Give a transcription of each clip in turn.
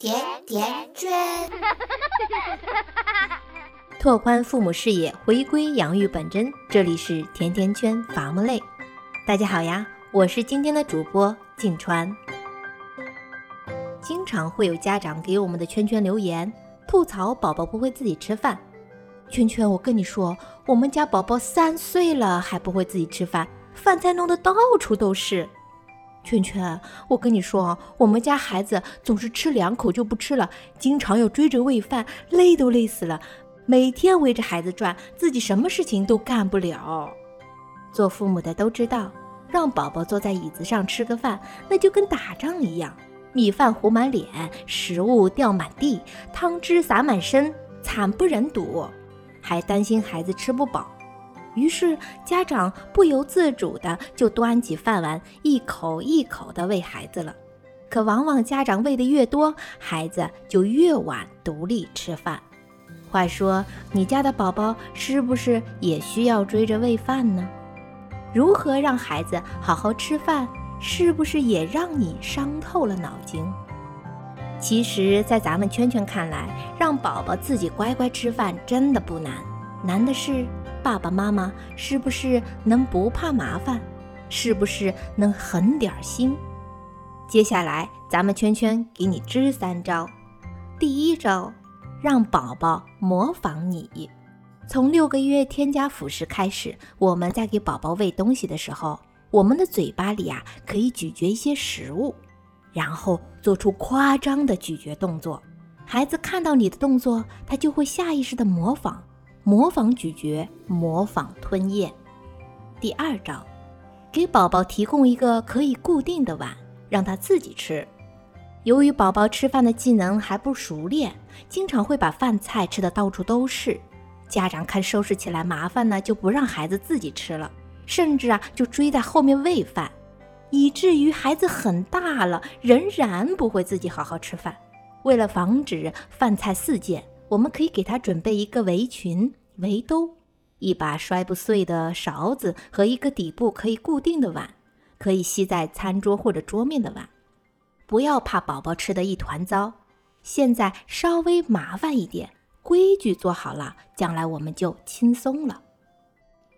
甜甜圈，拓宽父母视野，回归养育本真。这里是甜甜圈伐木累，大家好呀，我是今天的主播静川。经常会有家长给我们的圈圈留言，吐槽宝宝不会自己吃饭。圈圈，我跟你说，我们家宝宝三岁了还不会自己吃饭，饭菜弄得到处都是。圈圈，我跟你说，我们家孩子总是吃两口就不吃了，经常要追着喂饭，累都累死了。每天围着孩子转，自己什么事情都干不了。做父母的都知道，让宝宝坐在椅子上吃个饭，那就跟打仗一样，米饭糊满脸，食物掉满地，汤汁洒满身，惨不忍睹，还担心孩子吃不饱。于是家长不由自主的就端起饭碗，一口一口的喂孩子了。可往往家长喂的越多，孩子就越晚独立吃饭。话说，你家的宝宝是不是也需要追着喂饭呢？如何让孩子好好吃饭，是不是也让你伤透了脑筋？其实，在咱们圈圈看来，让宝宝自己乖乖吃饭真的不难，难的是。爸爸妈妈是不是能不怕麻烦？是不是能狠点心？接下来咱们圈圈给你支三招。第一招，让宝宝模仿你。从六个月添加辅食开始，我们在给宝宝喂东西的时候，我们的嘴巴里啊可以咀嚼一些食物，然后做出夸张的咀嚼动作。孩子看到你的动作，他就会下意识的模仿。模仿咀嚼，模仿吞咽。第二招，给宝宝提供一个可以固定的碗，让他自己吃。由于宝宝吃饭的技能还不熟练，经常会把饭菜吃的到处都是。家长看收拾起来麻烦呢，就不让孩子自己吃了，甚至啊就追在后面喂饭，以至于孩子很大了仍然不会自己好好吃饭。为了防止饭菜四溅。我们可以给他准备一个围裙、围兜，一把摔不碎的勺子和一个底部可以固定的碗，可以吸在餐桌或者桌面的碗。不要怕宝宝吃的一团糟，现在稍微麻烦一点，规矩做好了，将来我们就轻松了。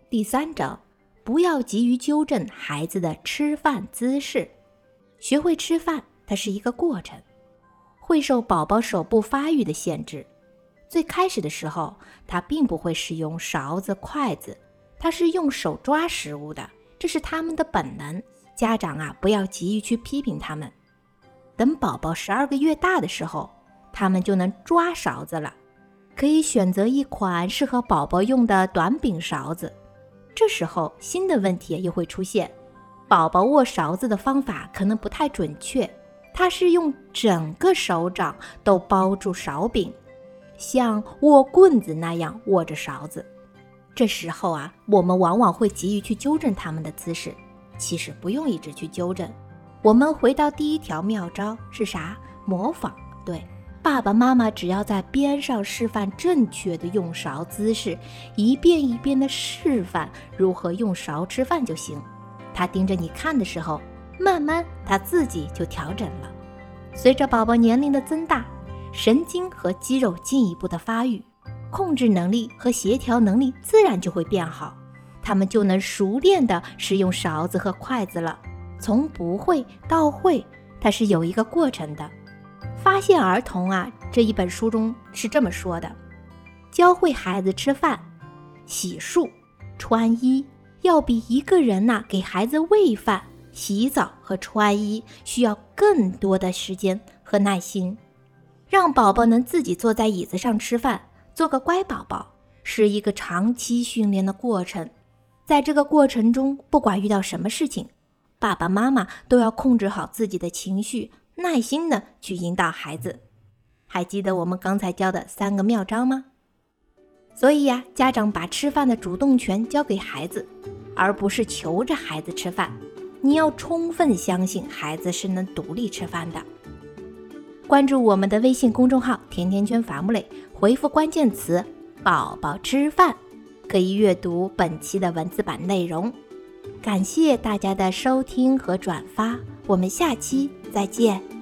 第三招，不要急于纠正孩子的吃饭姿势，学会吃饭，它是一个过程，会受宝宝手部发育的限制。最开始的时候，他并不会使用勺子、筷子，他是用手抓食物的，这是他们的本能。家长啊，不要急于去批评他们。等宝宝十二个月大的时候，他们就能抓勺子了，可以选择一款适合宝宝用的短柄勺子。这时候，新的问题又会出现：宝宝握勺子的方法可能不太准确，他是用整个手掌都包住勺柄。像握棍子那样握着勺子，这时候啊，我们往往会急于去纠正他们的姿势。其实不用一直去纠正，我们回到第一条妙招是啥？模仿。对，爸爸妈妈只要在边上示范正确的用勺姿势，一遍一遍的示范如何用勺吃饭就行。他盯着你看的时候，慢慢他自己就调整了。随着宝宝年龄的增大。神经和肌肉进一步的发育，控制能力和协调能力自然就会变好，他们就能熟练的使用勺子和筷子了。从不会到会，它是有一个过程的。发现儿童啊，这一本书中是这么说的：教会孩子吃饭、洗漱、穿衣，要比一个人呐给孩子喂饭、洗澡和穿衣需要更多的时间和耐心。让宝宝能自己坐在椅子上吃饭，做个乖宝宝，是一个长期训练的过程。在这个过程中，不管遇到什么事情，爸爸妈妈都要控制好自己的情绪，耐心的去引导孩子。还记得我们刚才教的三个妙招吗？所以呀，家长把吃饭的主动权交给孩子，而不是求着孩子吃饭。你要充分相信孩子是能独立吃饭的。关注我们的微信公众号“甜甜圈伐木累”，回复关键词“宝宝吃饭”，可以阅读本期的文字版内容。感谢大家的收听和转发，我们下期再见。